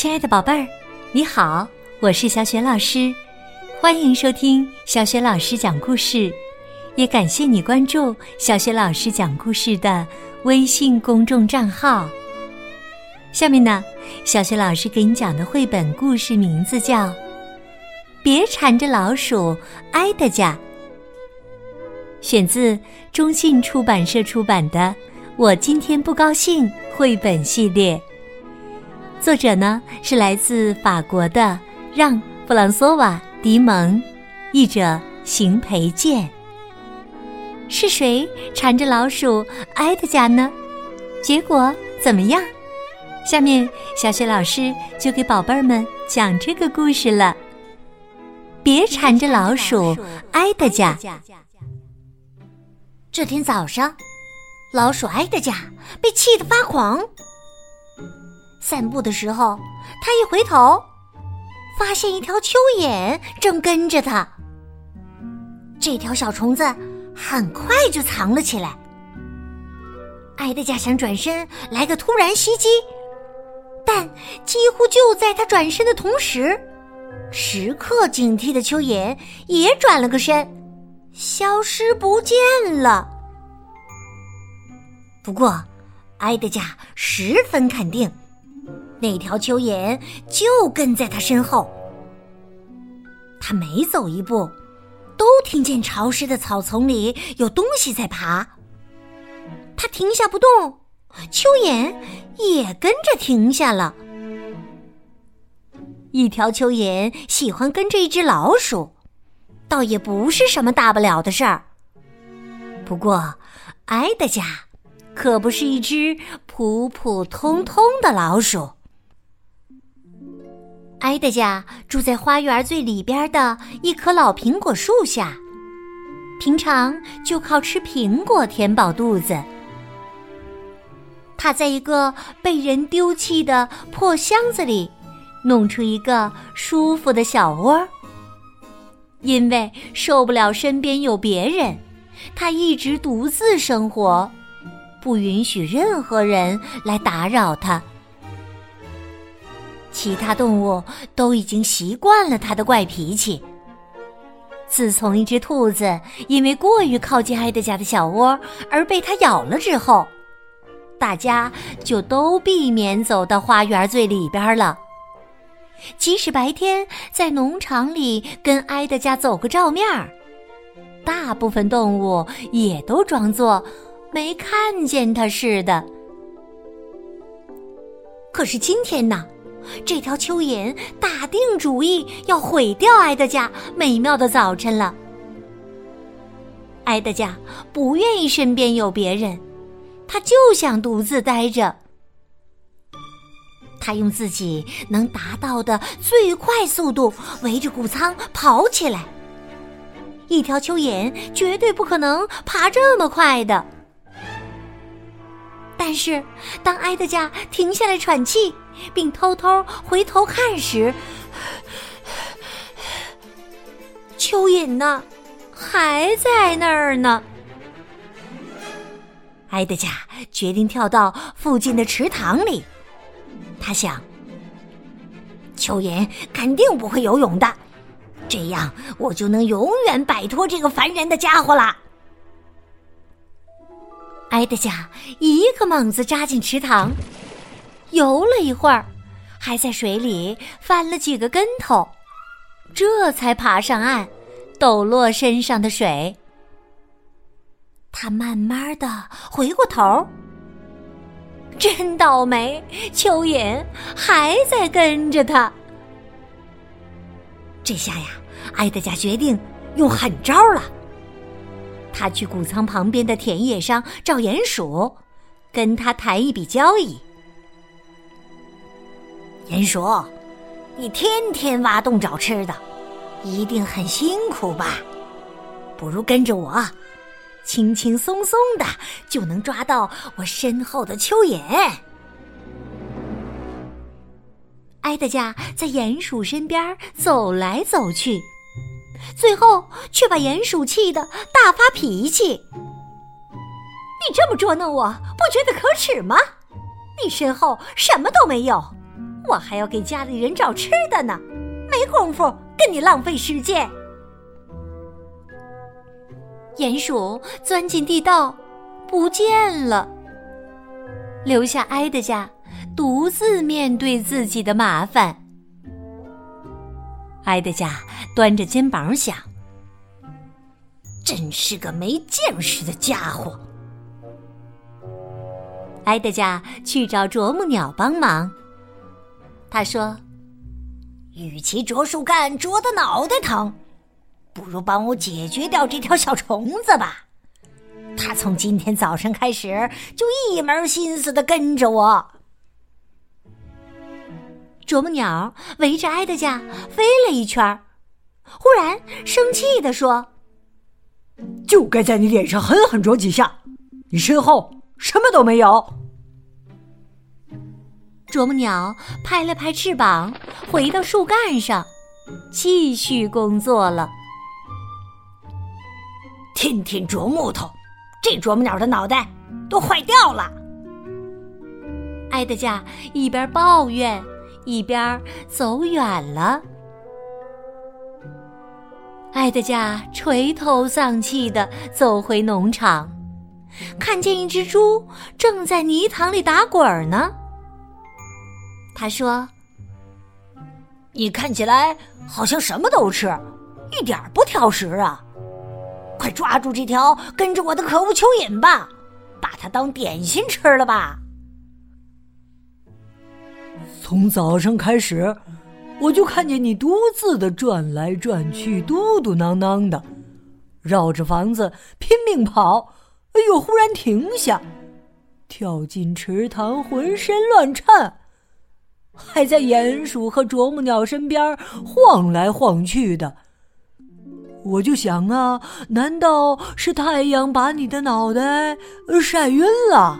亲爱的宝贝儿，你好，我是小雪老师，欢迎收听小雪老师讲故事，也感谢你关注小雪老师讲故事的微信公众账号。下面呢，小雪老师给你讲的绘本故事名字叫《别缠着老鼠挨的家》，选自中信出版社出版的《我今天不高兴》绘本系列。作者呢是来自法国的让·弗朗索瓦·迪蒙，译者邢培建。是谁缠着老鼠挨的家呢？结果怎么样？下面小雪老师就给宝贝儿们讲这个故事了。别缠着老鼠挨的家。这天早上，老鼠挨的家被气得发狂。散步的时候，他一回头，发现一条蚯蚓正跟着他。这条小虫子很快就藏了起来。埃德加想转身来个突然袭击，但几乎就在他转身的同时，时刻警惕的蚯蚓也转了个身，消失不见了。不过，埃德加十分肯定。那条蚯蚓就跟在他身后，他每走一步，都听见潮湿的草丛里有东西在爬。他停下不动，蚯蚓也跟着停下了。一条蚯蚓喜欢跟着一只老鼠，倒也不是什么大不了的事儿。不过，埃德加可不是一只普普通通的老鼠。埃德加住在花园最里边的一棵老苹果树下，平常就靠吃苹果填饱肚子。他在一个被人丢弃的破箱子里弄出一个舒服的小窝。因为受不了身边有别人，他一直独自生活，不允许任何人来打扰他。其他动物都已经习惯了他的怪脾气。自从一只兔子因为过于靠近埃德加的小窝而被它咬了之后，大家就都避免走到花园最里边了。即使白天在农场里跟埃德加走个照面，大部分动物也都装作没看见他似的。可是今天呢？这条蚯蚓打定主意要毁掉埃德加美妙的早晨了。埃德加不愿意身边有别人，他就想独自待着。他用自己能达到的最快速度围着谷仓跑起来。一条蚯蚓绝对不可能爬这么快的。但是，当埃德加停下来喘气，并偷偷回头看时，蚯蚓呢，还在那儿呢。埃德加决定跳到附近的池塘里。他想，蚯蚓肯定不会游泳的，这样我就能永远摆脱这个烦人的家伙了。埃德加一个猛子扎进池塘，游了一会儿，还在水里翻了几个跟头，这才爬上岸，抖落身上的水。他慢慢的回过头，真倒霉，蚯蚓还在跟着他。这下呀，埃德加决定用狠招了。他去谷仓旁边的田野上找鼹鼠，跟他谈一笔交易。鼹鼠，你天天挖洞找吃的，一定很辛苦吧？不如跟着我，轻轻松松的就能抓到我身后的蚯蚓。埃德加在鼹鼠身边走来走去。最后却把鼹鼠气得大发脾气。你这么捉弄我，不觉得可耻吗？你身后什么都没有，我还要给家里人找吃的呢，没工夫跟你浪费时间。鼹鼠钻进地道，不见了，留下埃德加独自面对自己的麻烦。埃德加端着肩膀想：“真是个没见识的家伙。”埃德加去找啄木鸟帮忙。他说：“与其啄树干啄得脑袋疼，不如帮我解决掉这条小虫子吧。它从今天早上开始就一门心思的跟着我。”啄木鸟围着埃德加飞了一圈，忽然生气的说：“就该在你脸上狠狠啄几下，你身后什么都没有。”啄木鸟拍了拍翅膀，回到树干上，继续工作了。天天啄木头，这啄木鸟的脑袋都坏掉了。埃德加一边抱怨，一边走远了。埃德加垂头丧气的走回农场，看见一只猪正在泥塘里打滚呢。他说：“你看起来好像什么都吃，一点不挑食啊！快抓住这条跟着我的可恶蚯蚓吧，把它当点心吃了吧！”从早上开始，我就看见你独自的转来转去，嘟嘟囔囔的，绕着房子拼命跑，哎呦忽然停下，跳进池塘，浑身乱颤。还在鼹鼠和啄木鸟身边晃来晃去的，我就想啊，难道是太阳把你的脑袋晒晕了？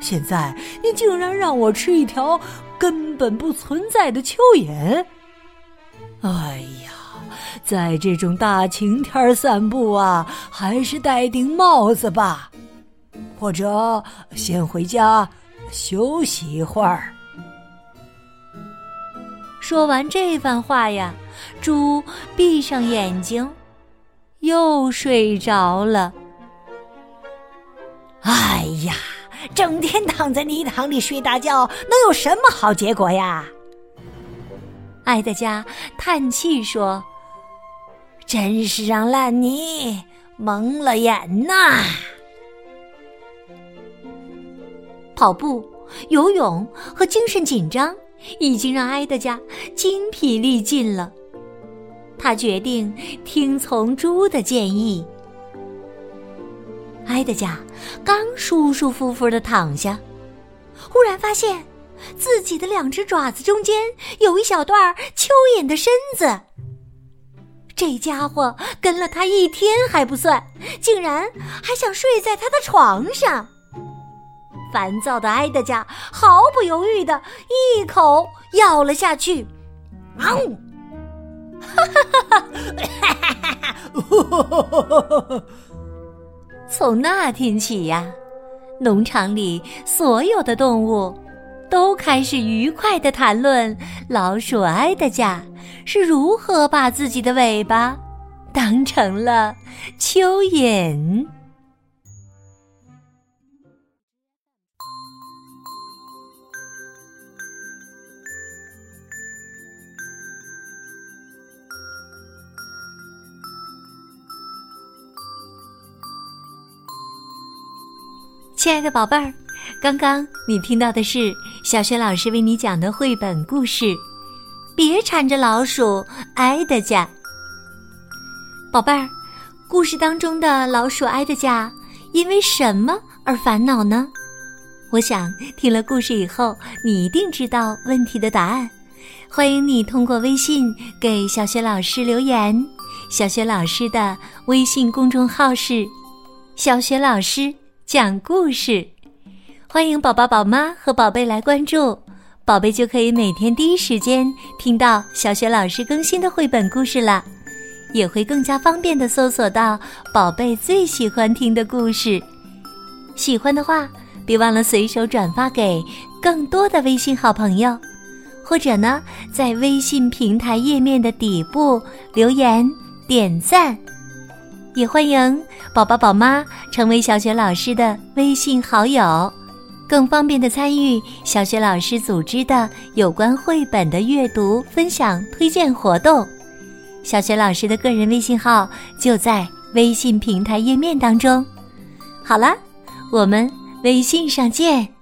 现在你竟然让我吃一条根本不存在的蚯蚓！哎呀，在这种大晴天散步啊，还是戴顶帽子吧，或者先回家休息一会儿。说完这番话呀，猪闭上眼睛，又睡着了。哎呀，整天躺在泥塘里睡大觉，能有什么好结果呀？埃德加叹气说：“真是让烂泥蒙了眼呐！”跑步、游泳和精神紧张。已经让埃德加筋疲力尽了，他决定听从猪的建议。埃德加刚舒舒服服的躺下，忽然发现自己的两只爪子中间有一小段蚯蚓的身子。这家伙跟了他一天还不算，竟然还想睡在他的床上。烦躁的埃德加毫不犹豫的一口咬了下去，啊！哈哈哈哈哈！从那天起呀，农场里所有的动物都开始愉快的谈论老鼠埃德加是如何把自己的尾巴当成了蚯蚓。亲爱的宝贝儿，刚刚你听到的是小雪老师为你讲的绘本故事《别缠着老鼠埃德加》。宝贝儿，故事当中的老鼠埃德加因为什么而烦恼呢？我想听了故事以后，你一定知道问题的答案。欢迎你通过微信给小雪老师留言。小雪老师的微信公众号是“小雪老师”。讲故事，欢迎宝宝、宝妈和宝贝来关注，宝贝就可以每天第一时间听到小学老师更新的绘本故事了，也会更加方便的搜索到宝贝最喜欢听的故事。喜欢的话，别忘了随手转发给更多的微信好朋友。或者呢，在微信平台页面的底部留言点赞。也欢迎宝宝宝妈成为小雪老师的微信好友，更方便的参与小雪老师组织的有关绘本的阅读分享推荐活动。小雪老师的个人微信号就在微信平台页面当中。好了，我们微信上见。